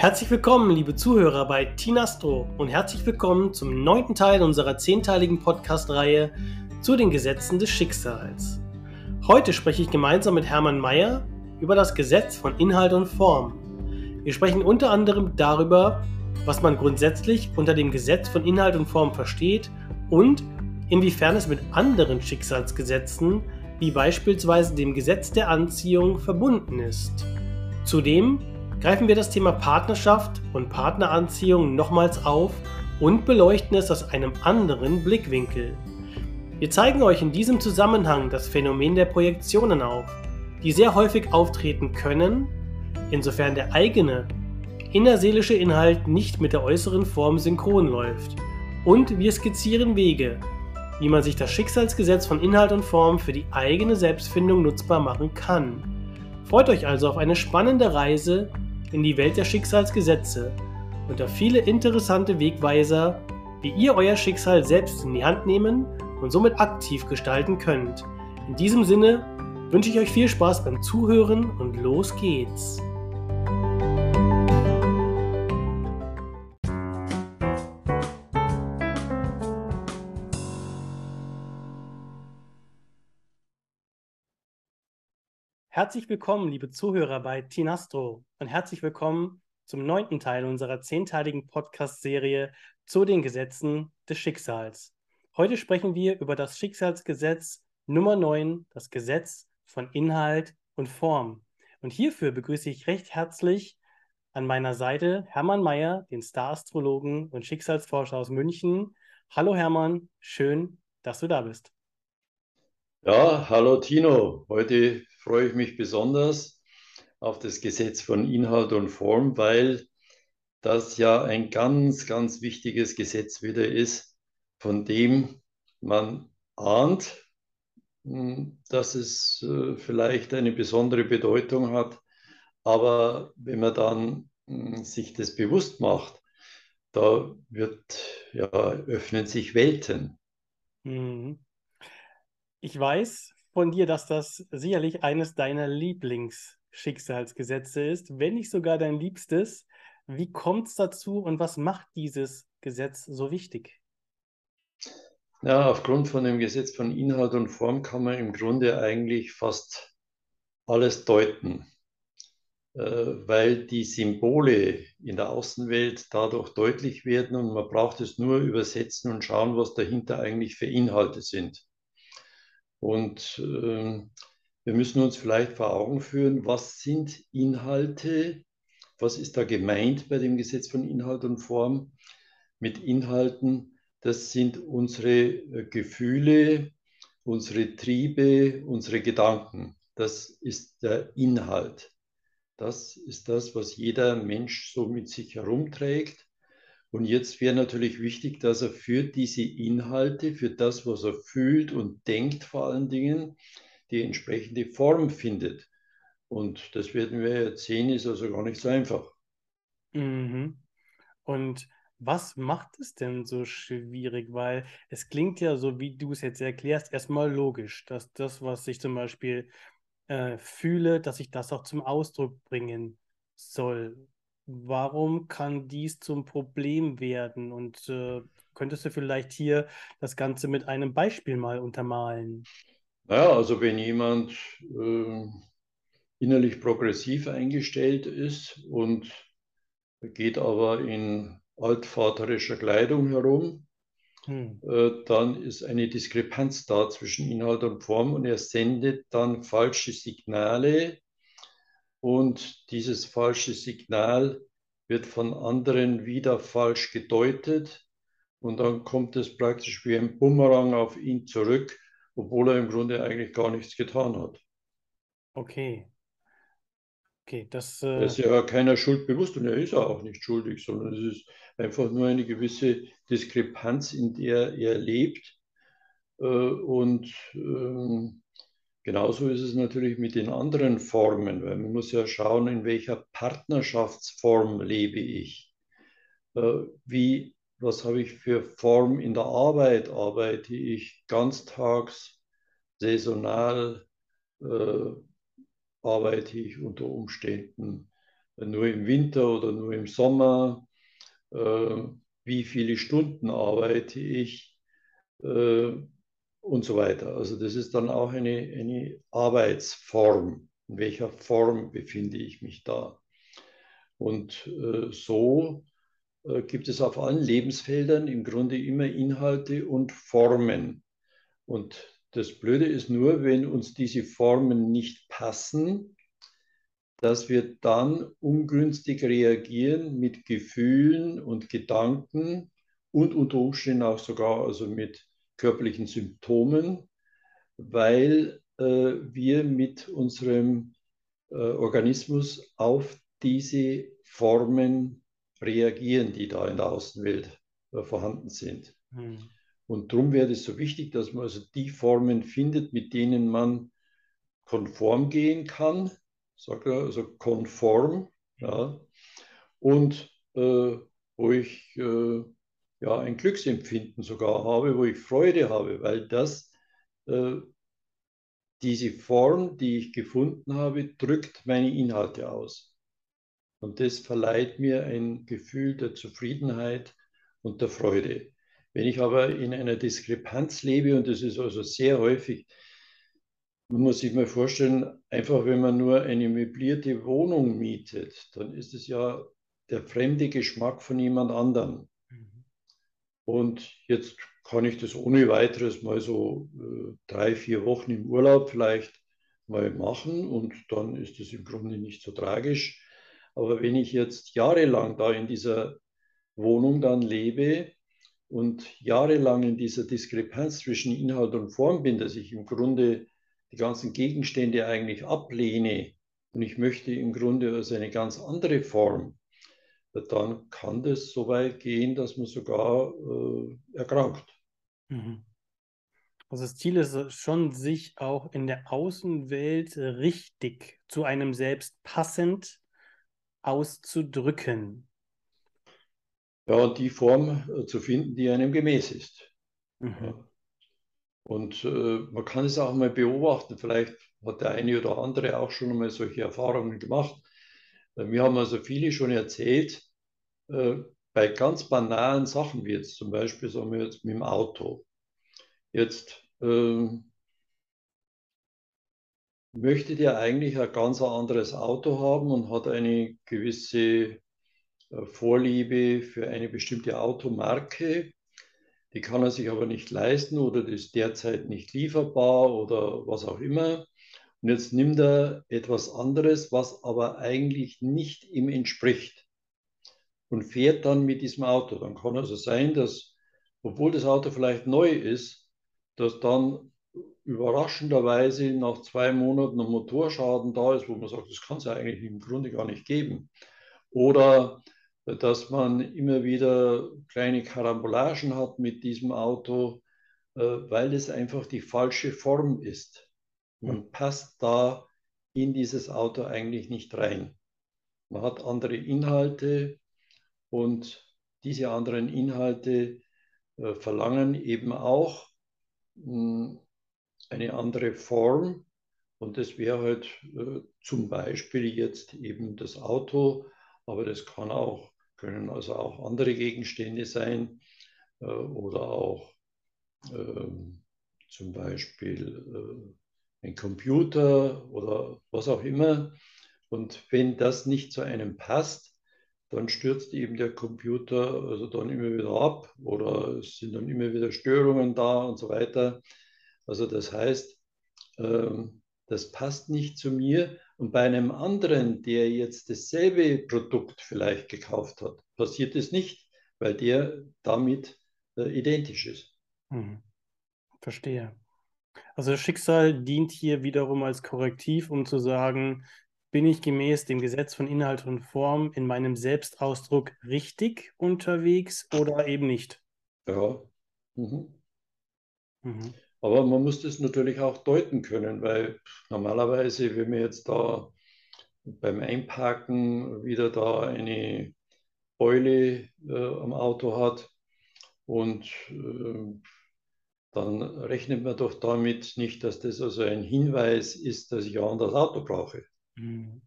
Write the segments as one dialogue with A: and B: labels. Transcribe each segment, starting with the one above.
A: Herzlich willkommen, liebe Zuhörer bei Tinastro und herzlich willkommen zum neunten Teil unserer zehnteiligen Podcast-Reihe zu den Gesetzen des Schicksals. Heute spreche ich gemeinsam mit Hermann Mayer über das Gesetz von Inhalt und Form. Wir sprechen unter anderem darüber, was man grundsätzlich unter dem Gesetz von Inhalt und Form versteht und inwiefern es mit anderen Schicksalsgesetzen, wie beispielsweise dem Gesetz der Anziehung, verbunden ist. Zudem greifen wir das Thema Partnerschaft und Partneranziehung nochmals auf und beleuchten es aus einem anderen Blickwinkel. Wir zeigen euch in diesem Zusammenhang das Phänomen der Projektionen auf, die sehr häufig auftreten können, insofern der eigene innerseelische Inhalt nicht mit der äußeren Form synchron läuft. Und wir skizzieren Wege, wie man sich das Schicksalsgesetz von Inhalt und Form für die eigene Selbstfindung nutzbar machen kann. Freut euch also auf eine spannende Reise in die Welt der Schicksalsgesetze und auf viele interessante Wegweiser, wie ihr euer Schicksal selbst in die Hand nehmen und somit aktiv gestalten könnt. In diesem Sinne wünsche ich euch viel Spaß beim Zuhören und los geht's. Herzlich willkommen, liebe Zuhörer bei Tinastro und herzlich willkommen zum neunten Teil unserer zehnteiligen Podcast-Serie zu den Gesetzen des Schicksals. Heute sprechen wir über das Schicksalsgesetz Nummer 9, das Gesetz von Inhalt und Form. Und hierfür begrüße ich recht herzlich an meiner Seite Hermann Mayer, den Star-Astrologen und Schicksalsforscher aus München. Hallo Hermann, schön, dass du da bist.
B: Ja, hallo Tino. Heute freue ich mich besonders auf das Gesetz von Inhalt und Form, weil das ja ein ganz, ganz wichtiges Gesetz wieder ist, von dem man ahnt, hm, dass es äh, vielleicht eine besondere Bedeutung hat. Aber wenn man dann hm, sich das bewusst macht, da wird, ja, öffnen sich Welten.
A: Mhm. Ich weiß, von dir, dass das sicherlich eines deiner Lieblingsschicksalsgesetze ist, wenn nicht sogar dein liebstes. Wie kommt es dazu und was macht dieses Gesetz so wichtig?
B: Ja, aufgrund von dem Gesetz von Inhalt und Form kann man im Grunde eigentlich fast alles deuten, äh, weil die Symbole in der Außenwelt dadurch deutlich werden und man braucht es nur übersetzen und schauen, was dahinter eigentlich für Inhalte sind. Und äh, wir müssen uns vielleicht vor Augen führen, was sind Inhalte, was ist da gemeint bei dem Gesetz von Inhalt und Form mit Inhalten. Das sind unsere äh, Gefühle, unsere Triebe, unsere Gedanken. Das ist der Inhalt. Das ist das, was jeder Mensch so mit sich herumträgt. Und jetzt wäre natürlich wichtig, dass er für diese Inhalte, für das, was er fühlt und denkt vor allen Dingen, die entsprechende Form findet. Und das werden wir jetzt sehen, ist also gar nicht so einfach.
A: Mhm. Und was macht es denn so schwierig? Weil es klingt ja so, wie du es jetzt erklärst, erstmal logisch, dass das, was ich zum Beispiel äh, fühle, dass ich das auch zum Ausdruck bringen soll warum kann dies zum Problem werden? Und äh, könntest du vielleicht hier das Ganze mit einem Beispiel mal untermalen?
B: Naja, also wenn jemand äh, innerlich progressiv eingestellt ist und geht aber in altvaterischer Kleidung herum, hm. äh, dann ist eine Diskrepanz da zwischen Inhalt und Form und er sendet dann falsche Signale und dieses falsche Signal wird von anderen wieder falsch gedeutet und dann kommt es praktisch wie ein Bumerang auf ihn zurück, obwohl er im Grunde eigentlich gar nichts getan hat.
A: Okay. Okay, das.
B: Äh... Er ist ja keiner Schuld bewusst und er ist auch nicht schuldig, sondern es ist einfach nur eine gewisse Diskrepanz, in der er lebt. Äh, und ähm, Genauso ist es natürlich mit den anderen Formen, weil man muss ja schauen, in welcher Partnerschaftsform lebe ich. Äh, wie, was habe ich für Form in der Arbeit? Arbeite ich ganztags, saisonal? Äh, arbeite ich unter Umständen nur im Winter oder nur im Sommer, äh, wie viele Stunden arbeite ich äh, und so weiter. Also das ist dann auch eine, eine Arbeitsform. In welcher Form befinde ich mich da? Und äh, so äh, gibt es auf allen Lebensfeldern im Grunde immer Inhalte und Formen. Und das Blöde ist nur, wenn uns diese Formen nicht passen, dass wir dann ungünstig reagieren mit Gefühlen und Gedanken und unter Umständen auch sogar also mit körperlichen Symptomen, weil äh, wir mit unserem äh, Organismus auf diese Formen reagieren, die da in der Außenwelt äh, vorhanden sind. Hm. Und darum wäre es so wichtig, dass man also die Formen findet, mit denen man konform gehen kann, sagt er, also konform, ja, und wo ich äh, ja ein Glücksempfinden sogar habe, wo ich Freude habe, weil das äh, diese Form, die ich gefunden habe, drückt meine Inhalte aus. Und das verleiht mir ein Gefühl der Zufriedenheit und der Freude. Wenn ich aber in einer Diskrepanz lebe, und das ist also sehr häufig, man muss sich mal vorstellen, einfach wenn man nur eine möblierte Wohnung mietet, dann ist es ja der fremde Geschmack von jemand anderem. Und jetzt kann ich das ohne weiteres mal so äh, drei, vier Wochen im Urlaub vielleicht mal machen und dann ist es im Grunde nicht so tragisch. Aber wenn ich jetzt jahrelang da in dieser Wohnung dann lebe und jahrelang in dieser Diskrepanz zwischen Inhalt und Form bin, dass ich im Grunde die ganzen Gegenstände eigentlich ablehne und ich möchte im Grunde also eine ganz andere Form, dann kann das so weit gehen, dass man sogar äh, erkrankt. Mhm.
A: Also das Ziel ist schon, sich auch in der Außenwelt richtig zu einem selbst passend auszudrücken.
B: Ja, und die Form äh, zu finden, die einem gemäß ist. Mhm. Ja. Und äh, man kann es auch mal beobachten, vielleicht hat der eine oder andere auch schon mal solche Erfahrungen gemacht. Mir haben also viele schon erzählt, äh, bei ganz banalen Sachen wie jetzt zum Beispiel, sagen wir jetzt mit dem Auto. Jetzt äh, möchte der eigentlich ein ganz anderes Auto haben und hat eine gewisse äh, Vorliebe für eine bestimmte Automarke die kann er sich aber nicht leisten oder ist derzeit nicht lieferbar oder was auch immer. Und jetzt nimmt er etwas anderes, was aber eigentlich nicht ihm entspricht und fährt dann mit diesem Auto. Dann kann also sein, dass, obwohl das Auto vielleicht neu ist, dass dann überraschenderweise nach zwei Monaten ein Motorschaden da ist, wo man sagt, das kann es ja eigentlich im Grunde gar nicht geben. Oder dass man immer wieder kleine Karambolagen hat mit diesem Auto, äh, weil es einfach die falsche Form ist. Man hm. passt da in dieses Auto eigentlich nicht rein. Man hat andere Inhalte und diese anderen Inhalte äh, verlangen eben auch hm, eine andere Form. Und das wäre halt äh, zum Beispiel jetzt eben das Auto, aber das kann auch können also auch andere Gegenstände sein äh, oder auch äh, zum Beispiel äh, ein Computer oder was auch immer. Und wenn das nicht zu einem passt, dann stürzt eben der Computer also dann immer wieder ab oder es sind dann immer wieder Störungen da und so weiter. Also das heißt, ähm, das passt nicht zu mir und bei einem anderen, der jetzt dasselbe Produkt vielleicht gekauft hat, passiert es nicht, weil der damit äh, identisch ist.
A: Hm. Verstehe. Also Schicksal dient hier wiederum als Korrektiv, um zu sagen, bin ich gemäß dem Gesetz von Inhalt und Form in meinem Selbstausdruck richtig unterwegs oder eben nicht?
B: Ja. Mhm. Mhm. Aber man muss das natürlich auch deuten können, weil normalerweise, wenn man jetzt da beim Einparken wieder da eine Eule äh, am Auto hat und äh, dann rechnet man doch damit nicht, dass das also ein Hinweis ist, dass ich auch das Auto brauche.
A: Mhm.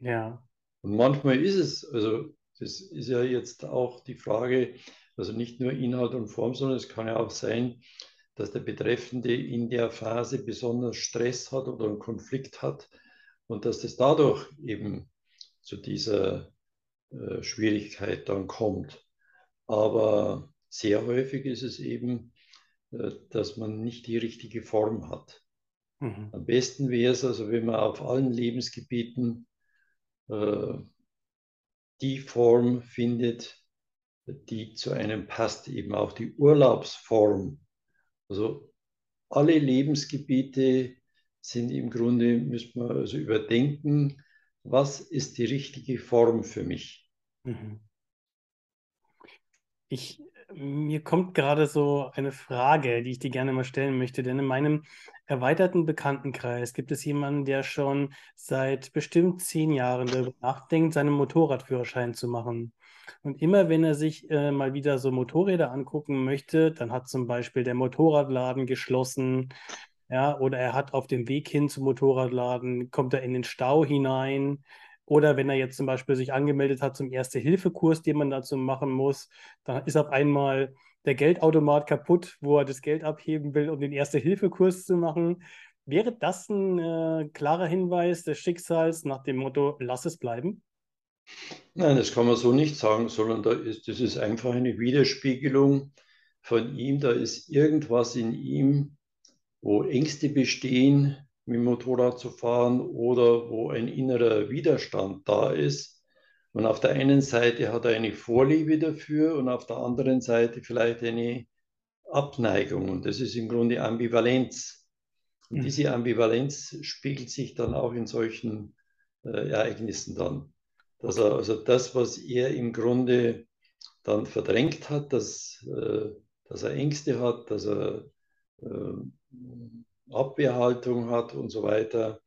A: Ja,
B: Und manchmal ist es, also das ist ja jetzt auch die Frage, also nicht nur Inhalt und Form, sondern es kann ja auch sein, dass der Betreffende in der Phase besonders Stress hat oder einen Konflikt hat und dass es dadurch eben zu dieser äh, Schwierigkeit dann kommt. Aber sehr häufig ist es eben, dass man nicht die richtige Form hat. Mhm. Am besten wäre es also, wenn man auf allen Lebensgebieten äh, die Form findet, die zu einem passt, eben auch die Urlaubsform. Also alle Lebensgebiete sind im Grunde, müssen wir also überdenken, was ist die richtige Form für mich. Mhm.
A: Ich, mir kommt gerade so eine Frage, die ich dir gerne mal stellen möchte, denn in meinem erweiterten Bekanntenkreis gibt es jemanden, der schon seit bestimmt zehn Jahren darüber nachdenkt, seinen Motorradführerschein zu machen. Und immer wenn er sich äh, mal wieder so Motorräder angucken möchte, dann hat zum Beispiel der Motorradladen geschlossen, ja, oder er hat auf dem Weg hin zum Motorradladen, kommt er in den Stau hinein. Oder wenn er jetzt zum Beispiel sich angemeldet hat zum Erste-Hilfe-Kurs, den man dazu machen muss, dann ist auf einmal der Geldautomat kaputt, wo er das Geld abheben will, um den Erste-Hilfe-Kurs zu machen. Wäre das ein äh, klarer Hinweis des Schicksals nach dem Motto, lass es bleiben?
B: Nein, das kann man so nicht sagen, sondern da ist, das ist einfach eine Widerspiegelung von ihm. Da ist irgendwas in ihm, wo Ängste bestehen, mit dem Motorrad zu fahren oder wo ein innerer Widerstand da ist. Und auf der einen Seite hat er eine Vorliebe dafür und auf der anderen Seite vielleicht eine Abneigung. Und das ist im Grunde Ambivalenz. Und mhm. diese Ambivalenz spiegelt sich dann auch in solchen äh, Ereignissen dann. Dass er, also das, was er im Grunde dann verdrängt hat, dass, äh, dass er Ängste hat, dass er äh, Abwehrhaltung hat und so weiter.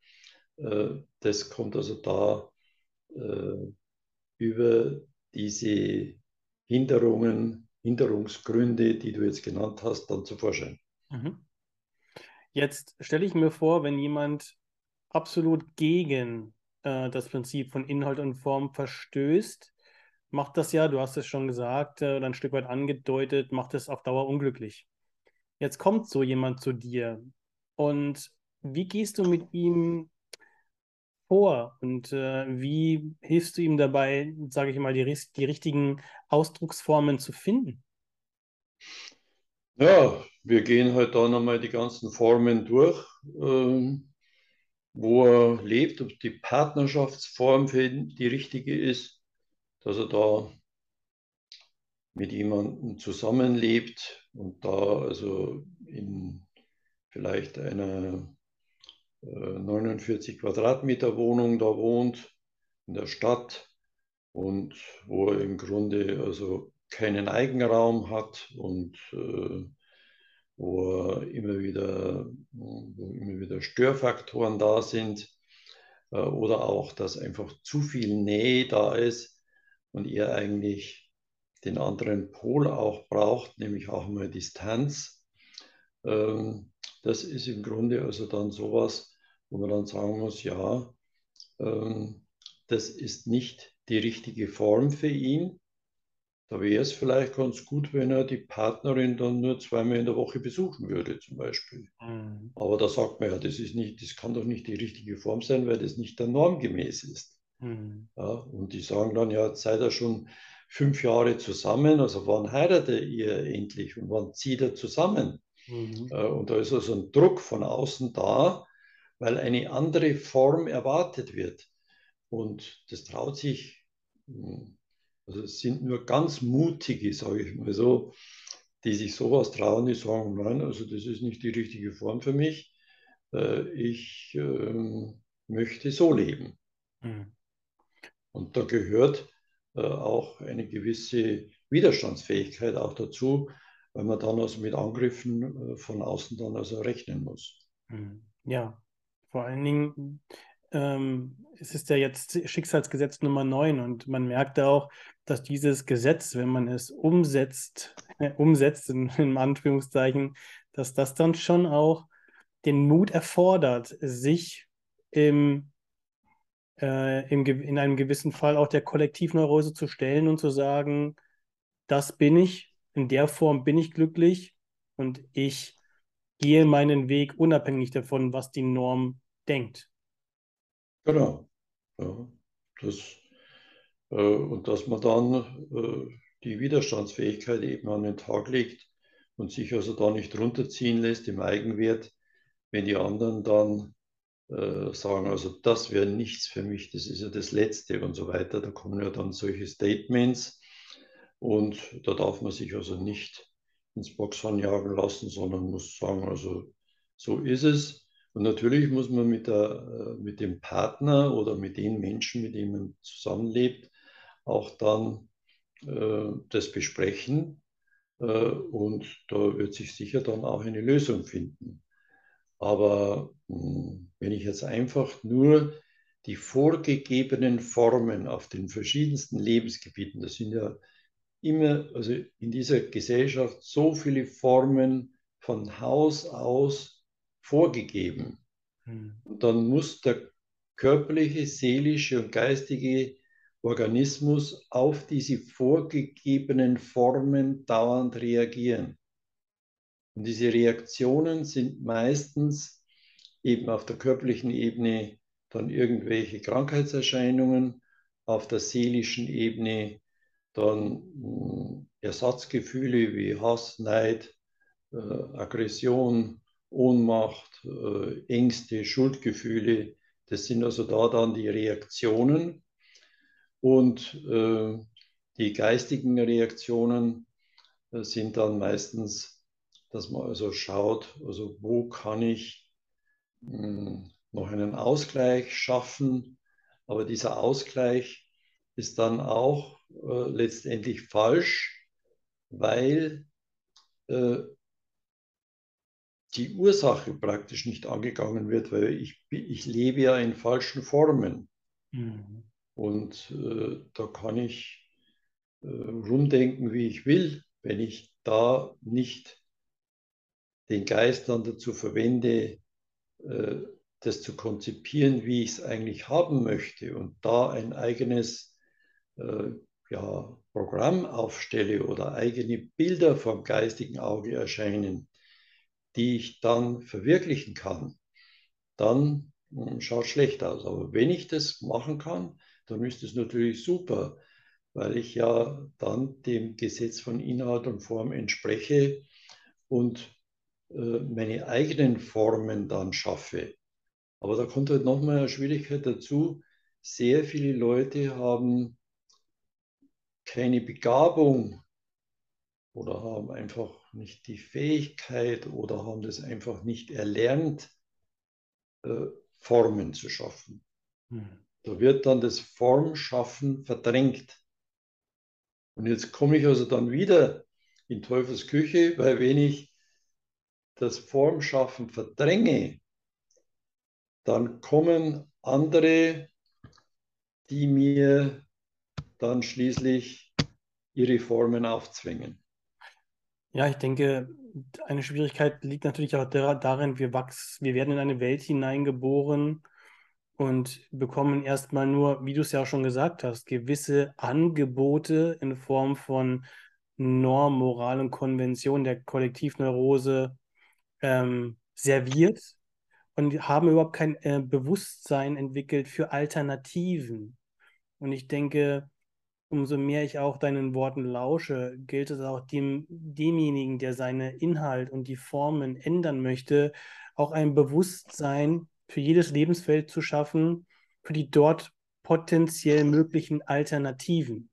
B: Äh, das kommt also da äh, über diese Hinderungen, Hinderungsgründe, die du jetzt genannt hast, dann zu Vorschein. Mhm.
A: Jetzt stelle ich mir vor, wenn jemand absolut gegen äh, das Prinzip von Inhalt und Form verstößt, macht das ja, du hast es schon gesagt äh, oder ein Stück weit angedeutet, macht es auf Dauer unglücklich. Jetzt kommt so jemand zu dir und wie gehst du mit ihm vor und äh, wie hilfst du ihm dabei, sage ich mal, die, die richtigen Ausdrucksformen zu finden?
B: Ja, wir gehen halt da nochmal die ganzen Formen durch, äh, wo er lebt, ob die Partnerschaftsform für ihn die richtige ist, dass er da mit jemandem zusammenlebt und da also in vielleicht einer äh, 49 Quadratmeter Wohnung da wohnt in der Stadt und wo er im Grunde also keinen Eigenraum hat und äh, wo immer wieder, wo immer wieder Störfaktoren da sind äh, oder auch, dass einfach zu viel Nähe da ist und er eigentlich den anderen Pol auch braucht, nämlich auch mal Distanz. Ähm, das ist im Grunde also dann sowas, wo man dann sagen muss, ja, ähm, das ist nicht die richtige Form für ihn. Da wäre es vielleicht ganz gut, wenn er die Partnerin dann nur zweimal in der Woche besuchen würde, zum Beispiel. Mhm. Aber da sagt man ja, das ist nicht, das kann doch nicht die richtige Form sein, weil das nicht der Norm gemäß ist. Mhm. Ja, und die sagen dann, ja, jetzt seid ihr schon fünf Jahre zusammen, also wann heiratet ihr endlich und wann zieht ihr zusammen? Mhm. Äh, und da ist also ein Druck von außen da, weil eine andere Form erwartet wird. Und das traut sich, hm, also es sind nur ganz mutige, sage ich mal so, die sich sowas trauen, die sagen, nein, also das ist nicht die richtige Form für mich. Äh, ich ähm, möchte so leben. Mhm. Und da gehört äh, auch eine gewisse Widerstandsfähigkeit auch dazu, weil man dann also mit Angriffen äh, von außen dann also rechnen muss.
A: Hm. Ja, vor allen Dingen ähm, es ist ja jetzt Schicksalsgesetz Nummer 9 und man merkt auch, dass dieses Gesetz, wenn man es umsetzt, äh, umsetzt in, in Anführungszeichen, dass das dann schon auch den Mut erfordert, sich im äh, im, in einem gewissen Fall auch der Kollektivneurose zu stellen und zu sagen, das bin ich, in der Form bin ich glücklich und ich gehe meinen Weg unabhängig davon, was die Norm denkt.
B: Genau. Ja, das, äh, und dass man dann äh, die Widerstandsfähigkeit eben an den Tag legt und sich also da nicht runterziehen lässt im Eigenwert, wenn die anderen dann äh, sagen, also das wäre nichts für mich, das ist ja das Letzte und so weiter. Da kommen ja dann solche Statements und da darf man sich also nicht ins Boxhorn jagen lassen, sondern muss sagen, also so ist es. Und natürlich muss man mit, der, äh, mit dem Partner oder mit den Menschen, mit denen man zusammenlebt, auch dann äh, das besprechen. Äh, und da wird sich sicher dann auch eine Lösung finden. Aber mh, hm, wenn ich jetzt einfach nur die vorgegebenen Formen auf den verschiedensten Lebensgebieten, das sind ja immer, also in dieser Gesellschaft so viele Formen von Haus aus vorgegeben. Hm. Und dann muss der körperliche, seelische und geistige Organismus auf diese vorgegebenen Formen dauernd reagieren. Und diese Reaktionen sind meistens eben auf der körperlichen Ebene dann irgendwelche Krankheitserscheinungen, auf der seelischen Ebene dann hm, Ersatzgefühle wie Hass, Neid, äh, Aggression, Ohnmacht, äh, Ängste, Schuldgefühle. Das sind also da dann die Reaktionen. Und äh, die geistigen Reaktionen äh, sind dann meistens, dass man also schaut, also wo kann ich mh, hm, noch einen Ausgleich schaffen. Aber dieser Ausgleich ist dann auch äh, letztendlich falsch, weil äh, die Ursache praktisch nicht angegangen wird, weil ich, ich lebe ja in falschen Formen. Mhm. Und äh, da kann ich äh, rumdenken, wie ich will, wenn ich da nicht den Geist dann dazu verwende, äh, das zu konzipieren, wie ich es eigentlich haben möchte und da ein eigenes äh, ja, Programm aufstelle oder eigene Bilder vom geistigen Auge erscheinen, die ich dann verwirklichen kann, dann hm, schaut es schlecht aus. Aber wenn ich das machen kann, dann ist es natürlich super, weil ich ja dann dem Gesetz von Inhalt und Form entspreche und äh, meine eigenen Formen dann schaffe. Aber da kommt halt nochmal eine Schwierigkeit dazu. Sehr viele Leute haben keine Begabung oder haben einfach nicht die Fähigkeit oder haben das einfach nicht erlernt, äh, Formen zu schaffen. Hm. Da wird dann das Formschaffen verdrängt. Und jetzt komme ich also dann wieder in Teufels Küche, weil wenn ich das Formschaffen verdränge, dann kommen andere, die mir dann schließlich ihre Formen aufzwingen.
A: Ja, ich denke, eine Schwierigkeit liegt natürlich auch darin, wir wachsen, wir werden in eine Welt hineingeboren und bekommen erstmal nur, wie du es ja auch schon gesagt hast, gewisse Angebote in Form von Norm, Moral und Konvention der Kollektivneurose ähm, serviert und haben überhaupt kein äh, Bewusstsein entwickelt für Alternativen. Und ich denke, umso mehr ich auch deinen Worten lausche, gilt es auch dem, demjenigen, der seine Inhalt und die Formen ändern möchte, auch ein Bewusstsein für jedes Lebensfeld zu schaffen, für die dort potenziell möglichen Alternativen.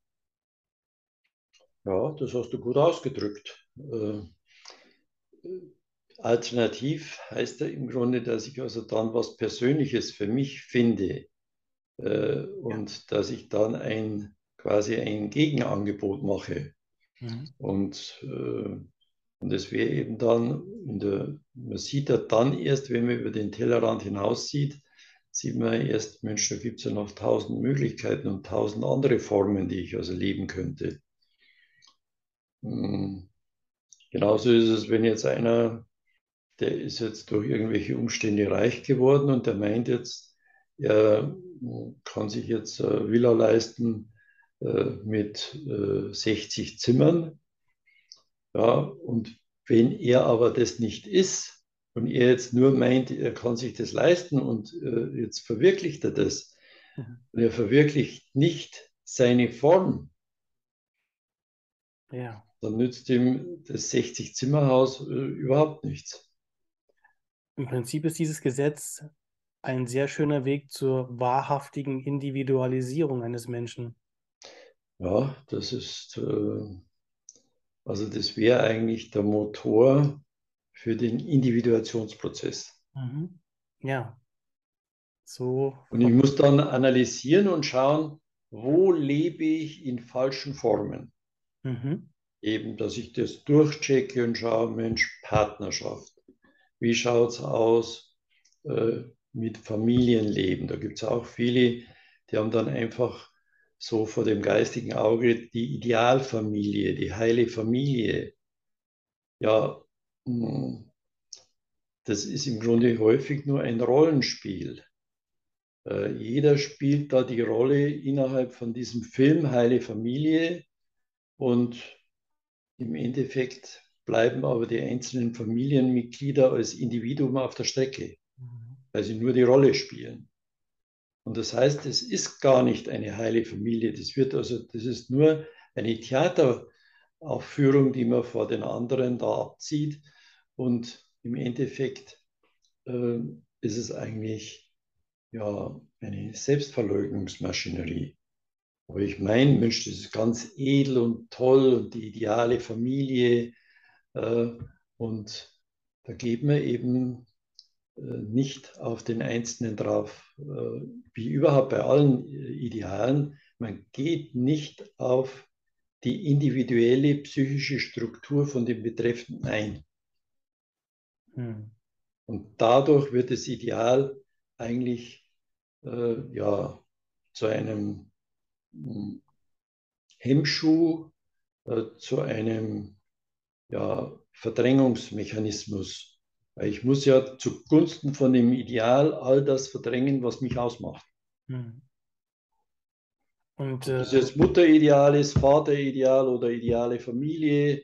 B: Ja, das hast du gut ausgedrückt. Äh, alternativ heißt ja im Grunde, dass ich also dann was Persönliches für mich finde äh, und ja. dass ich dann ein quasi ein Gegenangebot mache. Mhm. Und, äh, und das wäre eben dann, der, man sieht ja dann erst, wenn man über den Tellerrand hinaus sieht, sieht man erst, Mensch, da gibt es ja noch tausend Möglichkeiten und tausend andere Formen, die ich also leben könnte. Mhm. Genauso ist es, wenn jetzt einer, der ist jetzt durch irgendwelche Umstände reich geworden und der meint jetzt, er kann sich jetzt eine Villa leisten äh, mit 60 äh, Zimmern. Ja, und wenn er aber das nicht ist und er jetzt nur meint, er kann sich das leisten und äh, jetzt verwirklicht er das, mhm. und er verwirklicht nicht seine Form, ja. dann nützt ihm das 60-Zimmerhaus äh, überhaupt nichts.
A: Im Prinzip ist dieses Gesetz ein sehr schöner Weg zur wahrhaftigen Individualisierung eines Menschen.
B: Ja, das ist, äh, also das wäre eigentlich der Motor für den Individuationsprozess.
A: Mhm. Ja. So.
B: Und ich muss dann analysieren und schauen, wo lebe ich in falschen Formen. Mhm. Eben, dass ich das durchchecke und schaue, Mensch, Partnerschaft. Wie schaut es aus äh, mit Familienleben? Da gibt es auch viele, die haben dann einfach so vor dem geistigen Auge die Idealfamilie, die heile Familie. Ja, hm, das ist im Grunde häufig nur ein Rollenspiel. Äh, jeder spielt da die Rolle innerhalb von diesem Film Heile Familie und im Endeffekt bleiben aber die einzelnen Familienmitglieder als Individuum auf der Strecke, mhm. weil sie nur die Rolle spielen. Und das heißt, es ist gar nicht eine heile Familie. Das wird also, das ist nur eine Theateraufführung, die man vor den anderen da abzieht. Und im Endeffekt äh, ist es eigentlich ja eine Selbstverleugnungsmaschinerie. Aber ich meine, Mensch, das ist ganz edel und toll und die ideale Familie. Äh, und da geht man eben nicht auf den Einzelnen drauf, äh, wie überhaupt bei allen äh, Idealen. Man geht nicht auf die individuelle psychische Struktur von dem Betreffenden ein. Hm. Und dadurch wird das Ideal eigentlich äh, ja, zu einem hm, Hemmschuh, äh, zu einem ja, Verdrängungsmechanismus weil ich muss ja zugunsten von dem Ideal all das verdrängen, was mich ausmacht. Hm. Und, äh, Ob das jetzt Mutterideal ist, Vaterideal oder ideale Familie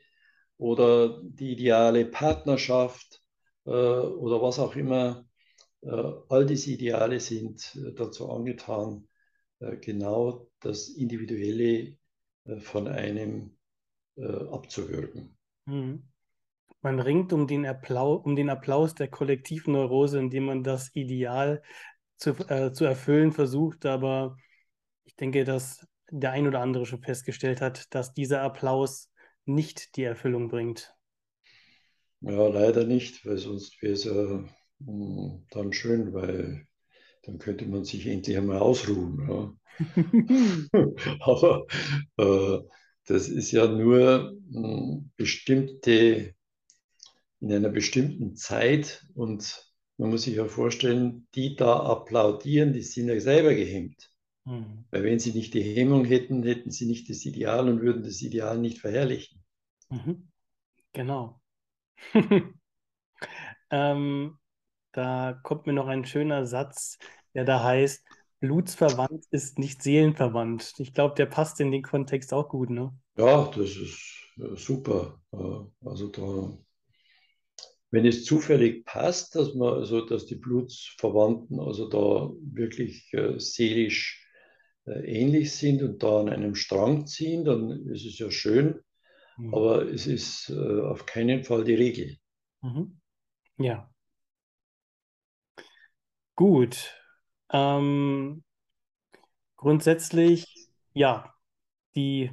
B: oder die ideale Partnerschaft äh, oder was auch immer, äh, all diese Ideale sind äh, dazu angetan, äh, genau das Individuelle äh, von einem abzuwürgen. Mhm.
A: Man ringt um den, Applaus, um den Applaus der Kollektivneurose, indem man das Ideal zu, äh, zu erfüllen versucht. Aber ich denke, dass der ein oder andere schon festgestellt hat, dass dieser Applaus nicht die Erfüllung bringt.
B: Ja, leider nicht, weil sonst wäre es ja mh, hm, dann schön, weil dann könnte man sich endlich einmal ausruhen. Ja. Aber äh, das ist ja nur mh, hm, bestimmte in einer bestimmten Zeit und man muss sich ja vorstellen, die da applaudieren, die sind ja selber gehemmt. Mhm. Weil wenn sie nicht die Hemmung hätten, hätten sie nicht das Ideal und würden das Ideal nicht verherrlichen.
A: Mhm. Genau. ähm, da kommt mir noch ein schöner Satz, der da heißt, Blutsverwandt ist nicht seelenverwandt. Ich glaube, der passt in den Kontext auch gut, ne?
B: Ja, das ist äh, super. Also da wenn es zufällig passt, dass man, also dass die Blutsverwandten also da wirklich äh, seelisch äh, ähnlich sind und da an einem Strang ziehen, dann ist es ja schön. Mhm. Aber es ist äh, auf keinen Fall die Regel.
A: Mhm. Ja. Gut. Ähm, grundsätzlich, ja, die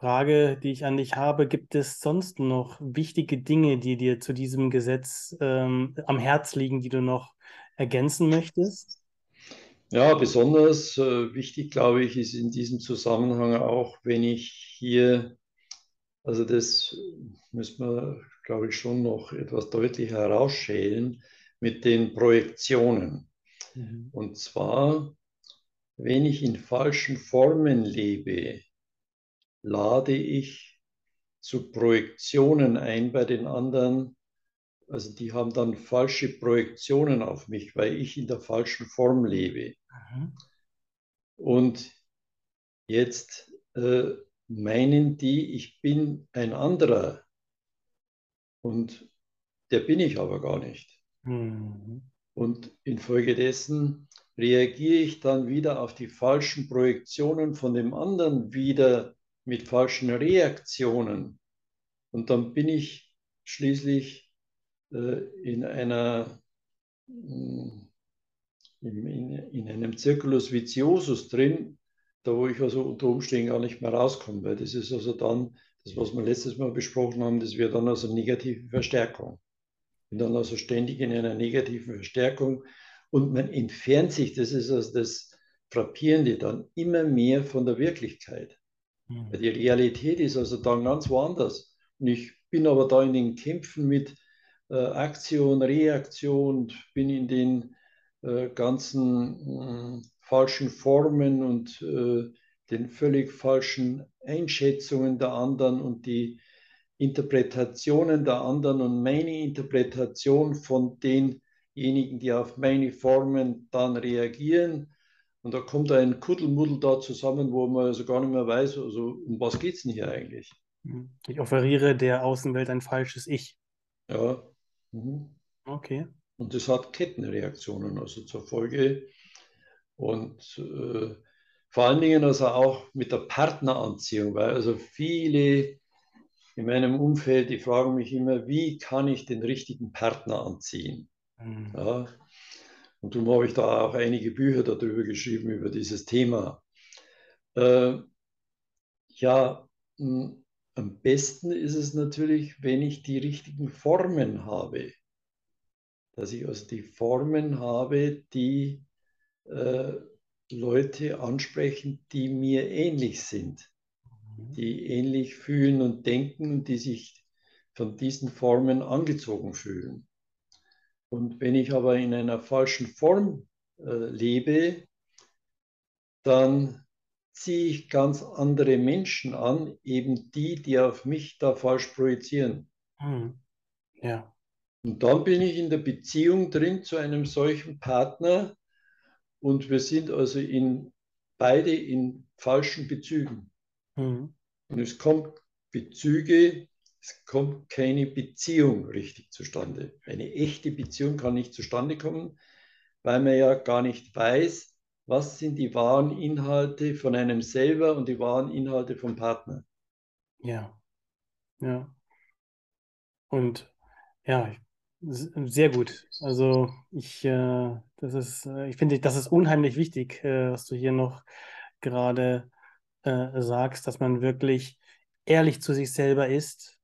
A: Frage, die ich an dich habe, gibt es sonst noch wichtige Dinge, die dir zu diesem Gesetz ähm, am Herz liegen, die du noch ergänzen möchtest?
B: Ja, besonders äh, wichtig, glaube ich, ist in diesem Zusammenhang auch, wenn ich hier, also das müssen wir, glaube ich, schon noch etwas deutlicher herausschälen mit den Projektionen. Mhm. Und zwar, wenn ich in falschen Formen lebe, lade ich zu Projektionen ein bei den anderen. Also die haben dann falsche Projektionen auf mich, weil ich in der falschen Form lebe. Mhm. Und jetzt äh, meinen die, ich bin ein anderer. Und der bin ich aber gar nicht. Mhm. Und infolgedessen reagiere ich dann wieder auf die falschen Projektionen von dem anderen wieder mit falschen Reaktionen. Und dann bin ich schließlich äh, in einer mm, in, in, in, einem Circulus viciosus drin, da wo ich also unter Umständen gar nicht mehr rauskomme, weil das ist also dann das, was wir letztes Mal besprochen haben, das wird dann also negative Verstärkung. Bin dann also ständig in einer negativen Verstärkung und man entfernt sich, das ist also das Frappierende, dann immer mehr von der Wirklichkeit. Mhm. Die Realität ist also dann ganz woanders. Und ich bin aber da in den Kämpfen mit äh, Aktion, Reaktion, bin in den äh, ganzen äh, falschen Formen und äh, den völlig falschen Einschätzungen der anderen und die Interpretationen der anderen und meine Interpretation von denjenigen, die auf meine Formen dann reagieren. Und da kommt ein Kuddelmuddel da zusammen, wo man also gar nicht mehr weiß, also um was geht es denn hier eigentlich?
A: Ich offeriere der Außenwelt ein falsches Ich.
B: Ja. Mhm.
A: Okay.
B: Und das hat Kettenreaktionen also zur Folge. Und äh, vor allen Dingen also auch mit der Partneranziehung, weil also viele in meinem Umfeld, die fragen mich immer, wie kann ich den richtigen Partner anziehen? Mhm. Ja, und darum habe ich da auch einige Bücher darüber geschrieben, über dieses Thema. Äh, ja, am besten ist es natürlich, wenn ich die richtigen Formen habe. Dass ich also die Formen habe, die äh, Leute ansprechen, die mir ähnlich sind, mhm. die ähnlich fühlen und denken und die sich von diesen Formen angezogen fühlen. Und wenn ich aber in einer falschen Form äh, lebe, dann ziehe ich ganz andere Menschen an, eben die, die auf mich da falsch projizieren.
A: Hm. Ja.
B: Und dann bin ich in der Beziehung drin zu einem solchen Partner, und wir sind also in, beide in falschen Bezügen. Mhm. Und es kommt Bezüge, es kommt keine Beziehung richtig zustande. Eine echte Beziehung kann nicht zustande kommen, weil man ja gar nicht weiß, was sind die wahren Inhalte von einem selber und die wahren Inhalte vom Partner.
A: Ja, ja. Und ja, sehr gut. Also ich, äh, das ist, äh, ich finde, das ist unheimlich wichtig, äh, was du hier noch gerade äh, sagst, dass man wirklich ehrlich zu sich selber ist.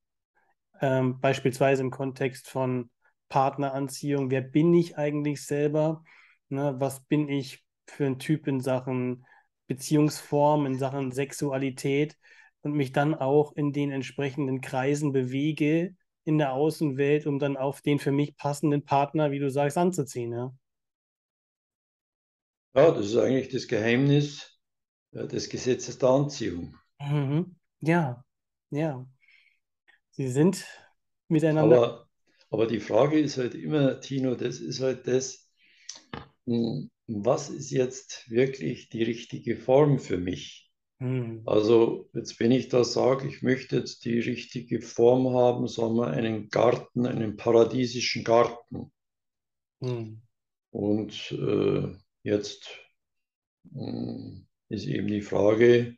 A: Ähm, beispielsweise im Kontext von Partneranziehung. Wer bin ich eigentlich selber? Ne, was bin ich für ein Typ in Sachen Beziehungsform, in Sachen Sexualität und mich dann auch in den entsprechenden Kreisen bewege, in der Außenwelt, um dann auf den für mich passenden Partner, wie du sagst, anzuziehen. Ja,
B: ja das ist eigentlich das Geheimnis des Gesetzes der Anziehung.
A: Mhm. Ja, ja. Sie sind miteinander.
B: Aber, aber die Frage ist halt immer, Tino, das ist halt das, hm, was ist jetzt wirklich die richtige Form für mich? Hm. Also jetzt, wenn ich da sage, ich möchte jetzt die richtige Form haben, sagen wir einen Garten, einen paradiesischen Garten. Hm. Und äh, jetzt äh, ist eben die Frage,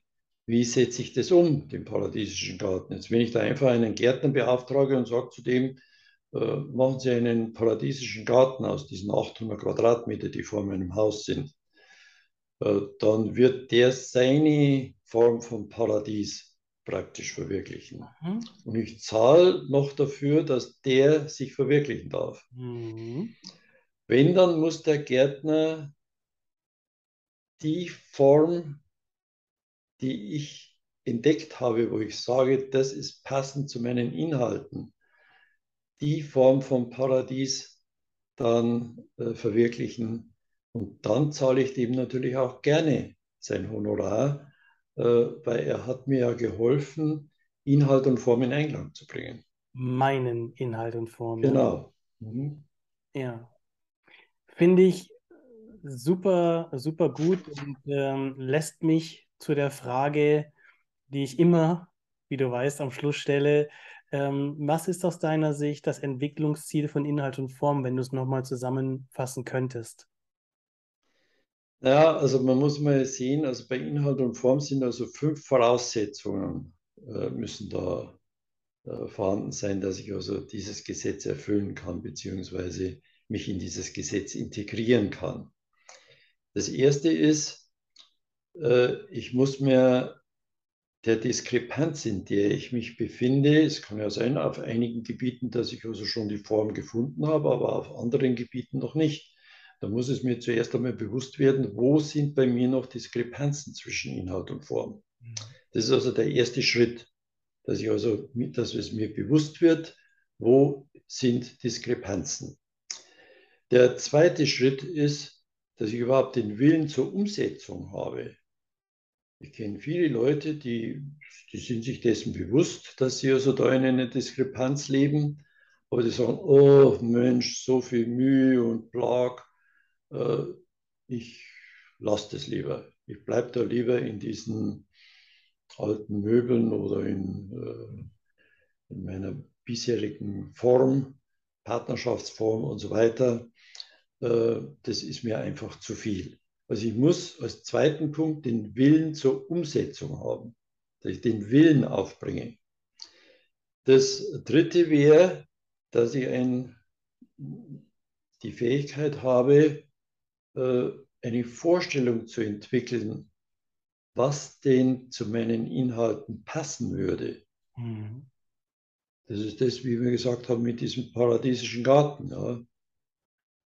B: wie setze ich das um, den paradiesischen Garten? Jetzt, wenn ich da einfach einen Gärtner beauftrage und sage zu dem, äh, machen Sie einen paradiesischen Garten aus diesen 800 Quadratmeter, die vor meinem Haus sind, äh, dann wird der seine Form von Paradies praktisch verwirklichen. Mhm. Und ich zahle noch dafür, dass der sich verwirklichen darf. Mhm. Wenn, dann muss der Gärtner die Form, die ich entdeckt habe, wo ich sage, das ist passend zu meinen Inhalten, die Form von Paradies dann äh, verwirklichen, und dann zahle ich dem natürlich auch gerne sein Honorar, äh, weil er hat mir ja geholfen, Inhalt und Form in Einklang zu bringen.
A: Meinen Inhalt und Form.
B: Genau.
A: Mhm. Ja. Finde ich super, super gut und ähm, lässt mich zu der Frage, die ich immer, wie du weißt, am Schluss stelle. Ähm, was ist aus deiner Sicht das Entwicklungsziel von Inhalt und Form, wenn du es nochmal zusammenfassen könntest?
B: Ja, also man muss mal sehen, also bei Inhalt und Form sind also fünf Voraussetzungen äh, müssen da äh, vorhanden sein, dass ich also dieses Gesetz erfüllen kann, beziehungsweise mich in dieses Gesetz integrieren kann. Das erste ist, ich muss mir der Diskrepanz, in der ich mich befinde, es kann ja sein auf einigen Gebieten, dass ich also schon die Form gefunden habe, aber auf anderen Gebieten noch nicht. Da muss es mir zuerst einmal bewusst werden, wo sind bei mir noch Diskrepanzen zwischen Inhalt und Form. Mhm. Das ist also der erste Schritt, dass ich also, dass es mir bewusst wird, wo sind Diskrepanzen. Der zweite Schritt ist, dass ich überhaupt den Willen zur Umsetzung habe. Ich kenne viele Leute, die, die sind sich dessen bewusst, dass sie also da in einer Diskrepanz leben, aber die sagen, oh Mensch, so viel Mühe und Plag, äh, ich lasse das lieber. Ich bleibe da lieber in diesen alten Möbeln oder in, äh, in meiner bisherigen Form, Partnerschaftsform und so weiter. Äh, das ist mir einfach zu viel. Also ich muss als zweiten Punkt den Willen zur Umsetzung haben, dass ich den Willen aufbringe. Das dritte wäre, dass ich ein, die Fähigkeit habe, äh, eine Vorstellung zu entwickeln, was denn zu meinen Inhalten passen würde. Mhm. Das ist das, wie wir gesagt haben, mit diesem paradiesischen Garten. Ja.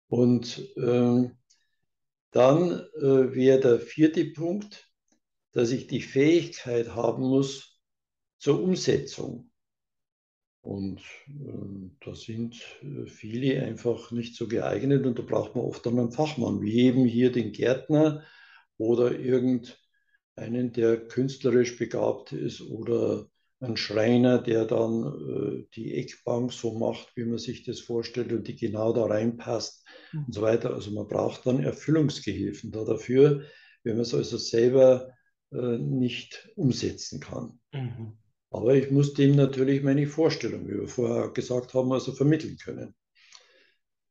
B: Und äh, dann äh, wäre der vierte Punkt, dass ich die Fähigkeit haben muss zur Umsetzung. Und äh, da sind äh, viele einfach nicht so geeignet und da braucht man oft einen Fachmann, wie eben hier den Gärtner oder irgendeinen, der künstlerisch begabt ist oder ein Schreiner, der dann äh, die Eckbank so macht, wie man sich das vorstellt und die genau da reinpasst mhm. und so weiter. Also man braucht dann Erfüllungsgehilfen da dafür, wenn man es also selber äh, nicht umsetzen kann. Mhm. Aber ich muss dem natürlich meine Vorstellung, wie wir vorher gesagt haben, also vermitteln können.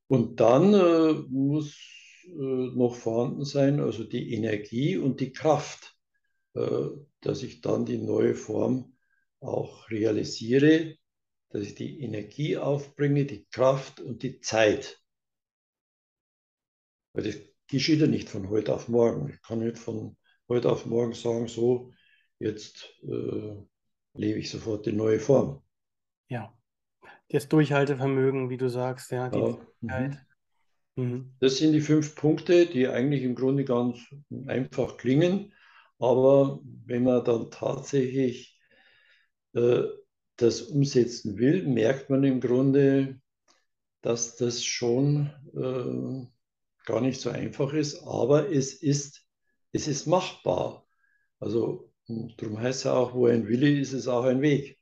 B: Und dann äh, muss äh, noch vorhanden sein, also die Energie und die Kraft, äh, dass ich dann die neue Form auch realisiere, dass ich die Energie aufbringe, die Kraft und die Zeit. Weil das geschieht ja nicht von heute auf morgen. Ich kann nicht von heute auf morgen sagen, so, jetzt äh, lebe ich sofort die neue Form.
A: Ja, das Durchhaltevermögen, wie du sagst, ja, die ja.
B: Mhm. mhm. Das sind die fünf Punkte, die eigentlich im Grunde ganz einfach klingen, aber wenn man dann tatsächlich äh, das umsetzen will, merkt man im Grunde, dass das schon äh, gar nicht so einfach ist, aber es ist, es ist machbar. Also darum heißt es ja auch, wo ein Wille ist, ist auch ein Weg.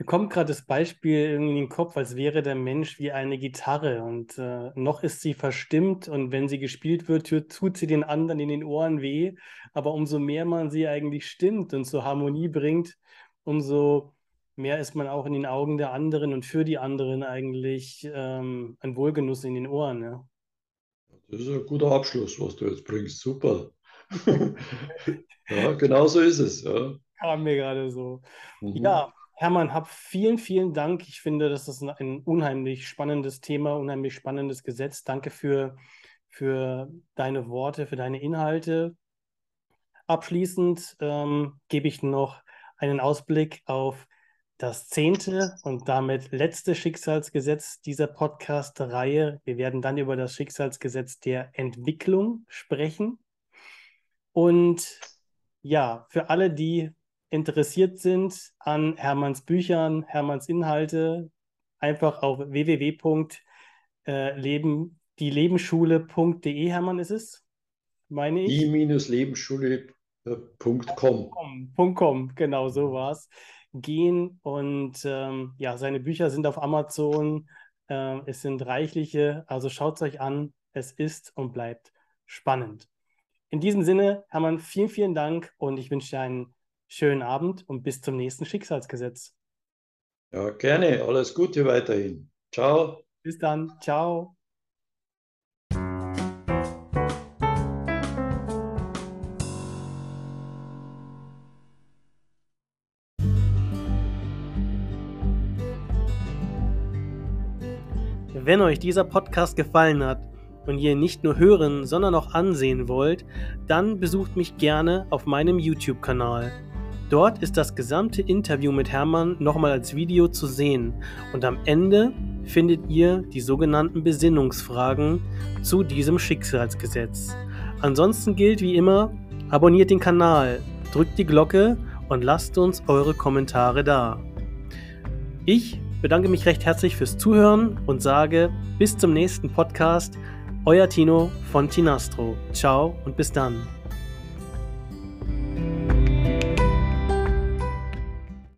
A: Mir kommt gerade das Beispiel in den Kopf, als wäre der Mensch wie eine Gitarre und äh, noch ist sie verstimmt und wenn sie gespielt wird, tut sie den anderen in den Ohren weh. Aber umso mehr man sie eigentlich stimmt und zur Harmonie bringt, umso mehr ist man auch in den Augen der anderen und für die anderen eigentlich ähm, ein Wohlgenuss in den Ohren. Ja.
B: Das ist ein guter Abschluss, was du jetzt bringst. Super. ja, genau so ist es. Ja.
A: Kam mir gerade so. Mhm. Ja, Hermann, hab vielen, vielen Dank. Ich finde, das ist ein unheimlich spannendes Thema, unheimlich spannendes Gesetz. Danke für, für deine Worte, für deine Inhalte. Abschließend ähm, gebe ich noch einen Ausblick auf das zehnte und damit letzte Schicksalsgesetz dieser Podcast-Reihe. Wir werden dann über das Schicksalsgesetz der Entwicklung sprechen. Und ja, für alle, die interessiert sind an Hermanns Büchern, Hermanns Inhalte, einfach auf www.leben, Hermann ist es,
B: meine ich.
A: .com. .com, .com, genau so war es. Gehen und ähm, ja, seine Bücher sind auf Amazon. Äh, es sind reichliche, also schaut es euch an. Es ist und bleibt spannend. In diesem Sinne, Hermann, vielen, vielen Dank und ich wünsche dir einen schönen Abend und bis zum nächsten Schicksalsgesetz.
B: Ja, gerne. Alles Gute weiterhin. Ciao.
A: Bis dann. Ciao. Wenn euch dieser Podcast gefallen hat und ihr nicht nur hören, sondern auch ansehen wollt, dann besucht mich gerne auf meinem YouTube-Kanal. Dort ist das gesamte Interview mit Hermann nochmal als Video zu sehen und am Ende findet ihr die sogenannten Besinnungsfragen zu diesem Schicksalsgesetz. Ansonsten gilt wie immer, abonniert den Kanal, drückt die Glocke und lasst uns eure Kommentare da. Ich bedanke mich recht herzlich fürs Zuhören und sage bis zum nächsten Podcast. Euer Tino von Tinastro. Ciao und bis dann.